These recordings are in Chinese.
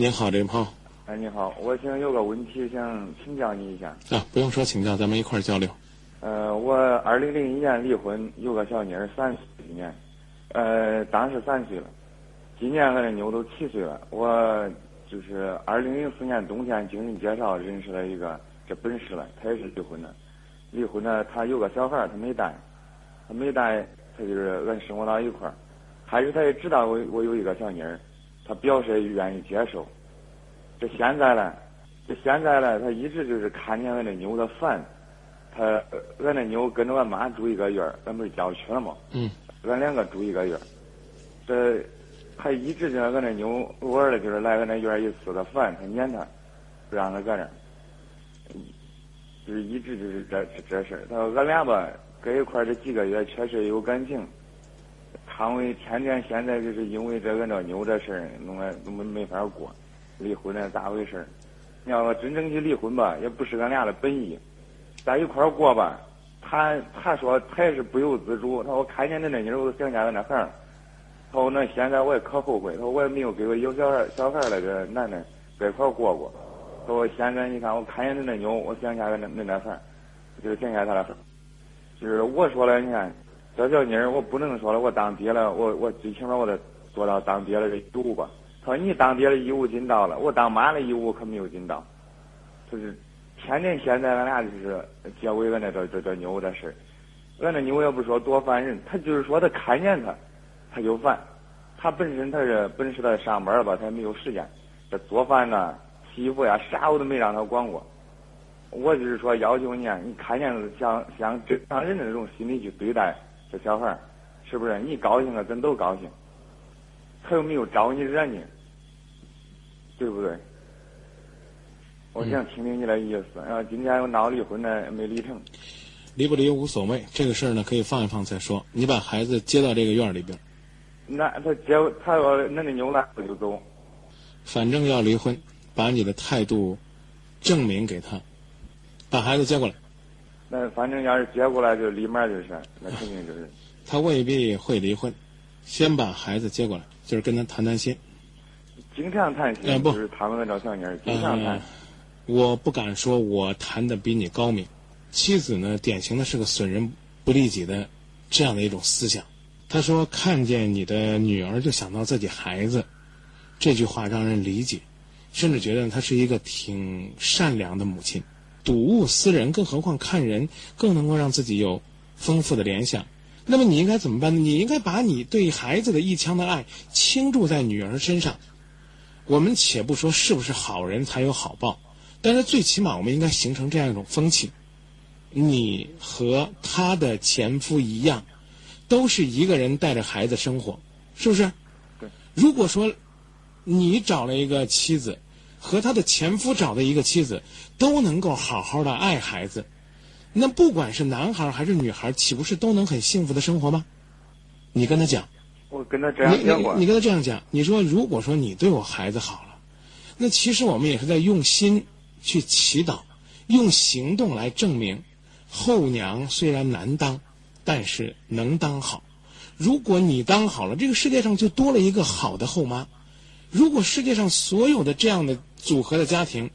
您好，林鹏哎，你好，我想有个问题想请教你一下。啊，不用说请教，咱们一块儿交流。呃，我二零零一年离婚，有个小妮儿三岁今年，呃，当时三岁了，今年俺这妞都七岁了。我就是二零零四年冬天经人介绍认识了一个这本市的，他也是离婚的。离婚呢，他有个小孩儿，他没带，他没带，他就是俺生活到一块儿。开始他也知道我我有一个小妮儿，他表示愿意接受。这现在呢，这现在呢，他一直就是看见俺那妞他烦。他俺那妞跟着俺妈住一个院儿，俺不是郊区了吗？嗯。俺两个住一个院儿，这他一直就俺那妞偶尔的就是来俺那院儿一次，他烦，他撵他，不让他搁那儿。就是一直就是这这事儿。他说俺俩吧，搁一块儿这几个月确实有感情。他为天天现在就是因为这个那妞这事儿，弄得没没法过。离婚了，咋回事？你要说真正去离婚吧，也不是俺俩的本意。在一块儿过吧，他他说他也是不由自主。他说我看见那那妮儿，我都想家俺那孩儿。他说那现在我也可后悔。他说我也没有给我有小孩小孩那个男的在一块儿过过。他说现在你看我看见那那妞，我想家俺那那那孩儿，就是想家他那孩。就是我说了，你看这小妮，我不能说了，我当爹了，我我最起码我得做到当爹的这义务吧。他说你当爹的义务尽到了，我当妈的义务可没有尽到。就是天天现在俺俩就是结尾俺那这这这妞的事儿，俺那妞也不说多烦人，他就是说他看见他，他就烦。他本身他是本是他上班吧，他也没有时间，这做饭呢、洗衣服呀，啥我都没让他管过。我就是说要求你，你看见像像正常人的那种心理去对待这小孩儿，是不是？你高兴了，咱都高兴。他又没有招你惹你，对不对？我想听听你的意思。然后今天又闹离婚呢，没离成。离不离无所谓，这个事儿呢可以放一放再说。你把孩子接到这个院儿里边，那他接他要那个牛来我就走。反正要离婚，把你的态度证明给他，把孩子接过来。那反正要是接过来就立马就是，那肯定就是。他未必会离婚，先把孩子接过来，就是跟他谈谈心。经常谈心，哎不就是他们那找小妮儿经常谈呃。我不敢说我谈的比你高明。妻子呢，典型的是个损人不利己的这样的一种思想。他说：“看见你的女儿就想到自己孩子，这句话让人理解，甚至觉得她是一个挺善良的母亲。睹物思人，更何况看人更能够让自己有丰富的联想。那么你应该怎么办呢？你应该把你对孩子的一腔的爱倾注在女儿身上。我们且不说是不是好人才有好报，但是最起码我们应该形成这样一种风气：你和他的前夫一样，都是一个人带着孩子生活，是不是？对。如果说你找了一个妻子，和他的前夫找的一个妻子，都能够好好的爱孩子，那不管是男孩还是女孩，岂不是都能很幸福的生活吗？你跟他讲。我跟他这样你讲过你你。跟他这样讲，你说如果说你对我孩子好了，那其实我们也是在用心去祈祷，用行动来证明，后娘虽然难当，但是能当好。如果你当好了，这个世界上就多了一个好的后妈。如果世界上所有的这样的组合的家庭，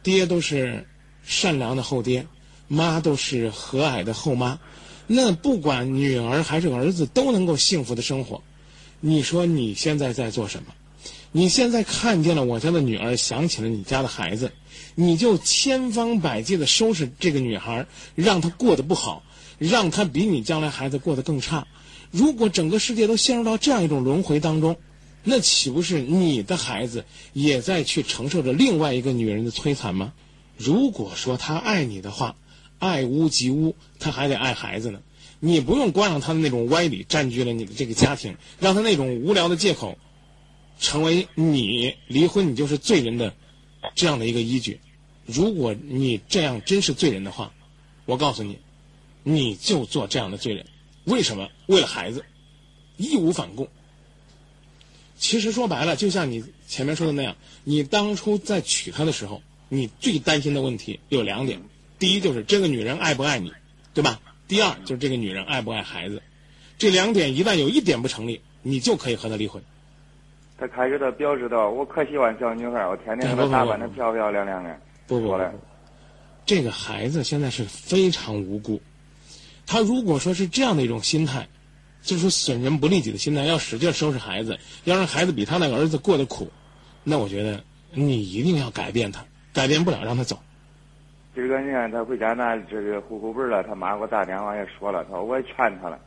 爹都是善良的后爹，妈都是和蔼的后妈，那不管女儿还是儿子都能够幸福的生活。你说你现在在做什么？你现在看见了我家的女儿，想起了你家的孩子，你就千方百计的收拾这个女孩，让她过得不好，让她比你将来孩子过得更差。如果整个世界都陷入到这样一种轮回当中，那岂不是你的孩子也在去承受着另外一个女人的摧残吗？如果说他爱你的话，爱屋及乌，他还得爱孩子呢。你不用光让他的那种歪理占据了你的这个家庭，让他那种无聊的借口，成为你离婚你就是罪人的这样的一个依据。如果你这样真是罪人的话，我告诉你，你就做这样的罪人。为什么？为了孩子，义无反顾。其实说白了，就像你前面说的那样，你当初在娶她的时候，你最担心的问题有两点：第一就是这个女人爱不爱你，对吧？第二就是这个女人爱不爱孩子。这两点一旦有一点不成立，你就可以和她离婚。他开始他表示到，我可喜欢小女孩，我天天给她打扮的漂漂亮亮的。不不不，这个孩子现在是非常无辜。他如果说是这样的一种心态，就是说损人不利己的心态，要使劲收拾孩子，要让孩子比他那个儿子过得苦，那我觉得你一定要改变他，改变不了让他走。今儿个你看他回家拿这个户口本了，他妈给我打电话也说了，他说我也劝他了，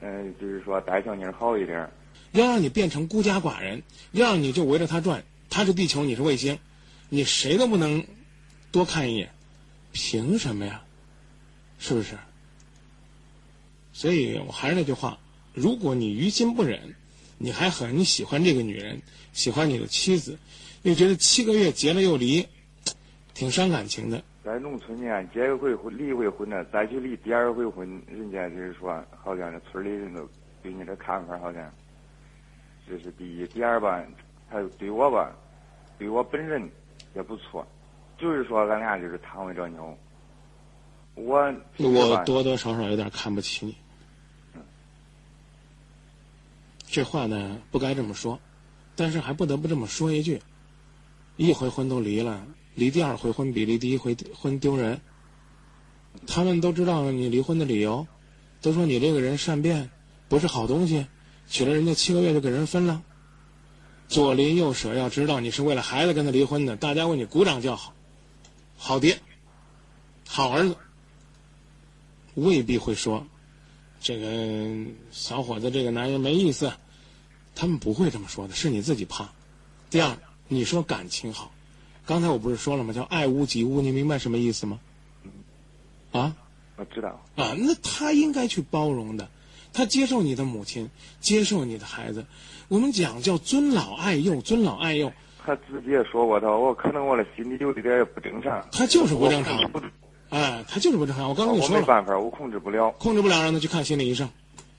嗯，就是说带小妮好一点。要让你变成孤家寡人，要让你就围着他转，他是地球，你是卫星，你谁都不能多看一眼，凭什么呀？是不是？所以我还是那句话，如果你于心不忍，你还很喜欢这个女人，喜欢你的妻子，又觉得七个月结了又离，挺伤感情的。在农村呢，结一回婚，离一回婚呢，再去离第二回婚，人家就是说，好像这村里人都对你的看法好像。这是第一，第二吧，他对我吧，对我本人也不错，就是说俺俩就是贪为这牛。我我多多少少有点看不起你。这话呢不该这么说，但是还不得不这么说一句：一回婚都离了，离第二回婚比离第一回婚丢人。他们都知道你离婚的理由，都说你这个人善变，不是好东西。娶了人家七个月就给人分了，左邻右舍要知道你是为了孩子跟他离婚的，大家为你鼓掌叫好，好爹，好儿子，未必会说这个小伙子这个男人没意思，他们不会这么说的，是你自己怕。第二，你说感情好，刚才我不是说了吗？叫爱屋及乌，你明白什么意思吗？啊？我知道。啊，那他应该去包容的。他接受你的母亲，接受你的孩子，我们讲叫尊老爱幼，尊老爱幼。他自己也说过，他我可能我的心里有点点不正常。他就是不正常，哎，他就是不正常。我刚跟你说了，没办法，我控制不了，控制不了，让他去看心理医生，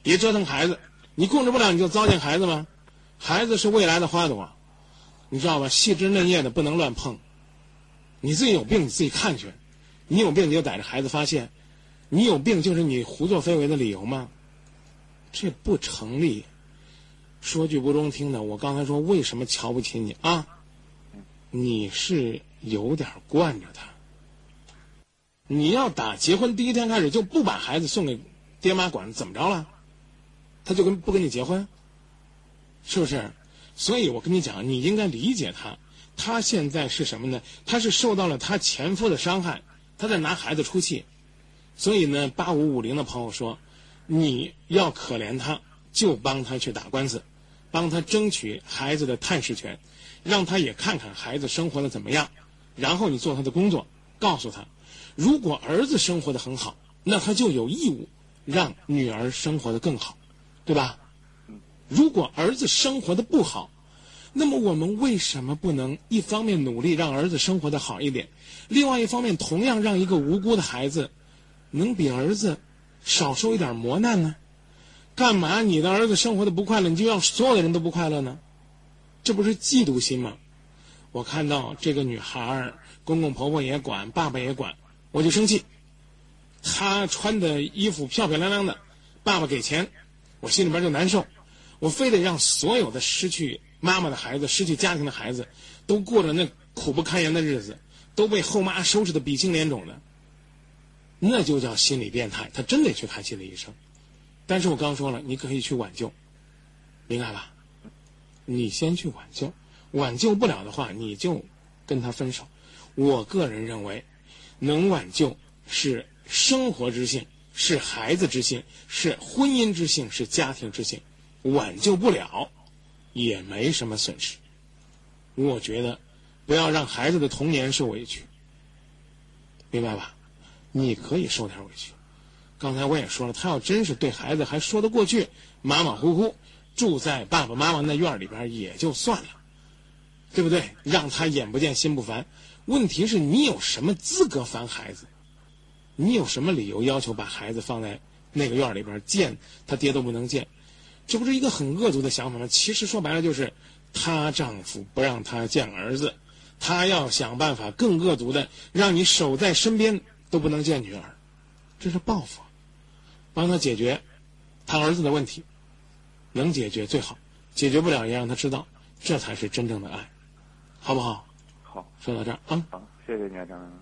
别折腾孩子。你控制不了，你就糟践孩子吗？孩子是未来的花朵，你知道吧？细枝嫩叶的不能乱碰。你自己有病，你自己看去。你有病，你就逮着孩子发现。你有病，就是你胡作非为的理由吗？这不成立。说句不中听的，我刚才说为什么瞧不起你啊？你是有点惯着他。你要打结婚第一天开始就不把孩子送给爹妈管，怎么着了？他就跟不跟你结婚？是不是？所以我跟你讲，你应该理解他。他现在是什么呢？他是受到了他前夫的伤害，他在拿孩子出气。所以呢，八五五零的朋友说。你要可怜他，就帮他去打官司，帮他争取孩子的探视权，让他也看看孩子生活的怎么样，然后你做他的工作，告诉他，如果儿子生活的很好，那他就有义务让女儿生活的更好，对吧？如果儿子生活的不好，那么我们为什么不能一方面努力让儿子生活的好一点，另外一方面同样让一个无辜的孩子能比儿子？少受一点磨难呢？干嘛你的儿子生活的不快乐，你就让所有的人都不快乐呢？这不是嫉妒心吗？我看到这个女孩，公公婆婆也管，爸爸也管，我就生气。他穿的衣服漂漂亮亮的，爸爸给钱，我心里边就难受。我非得让所有的失去妈妈的孩子、失去家庭的孩子，都过着那苦不堪言的日子，都被后妈收拾的鼻青脸肿的。那就叫心理变态，他真得去看心理医生。但是我刚说了，你可以去挽救，明白吧？你先去挽救，挽救不了的话，你就跟他分手。我个人认为，能挽救是生活之幸，是孩子之幸，是婚姻之幸，是家庭之幸。挽救不了，也没什么损失。我觉得，不要让孩子的童年受委屈，明白吧？你可以受点委屈，刚才我也说了，他要真是对孩子还说得过去，马马虎虎住在爸爸妈妈那院里边也就算了，对不对？让他眼不见心不烦。问题是你有什么资格烦孩子？你有什么理由要求把孩子放在那个院里边见他爹都不能见？这不是一个很恶毒的想法吗？其实说白了就是，她丈夫不让她见儿子，她要想办法更恶毒的让你守在身边。都不能见女儿，这是报复，帮他解决他儿子的问题，能解决最好，解决不了也让他知道，这才是真正的爱，好不好？好，说到这儿啊。好，谢谢你啊，张。嗯。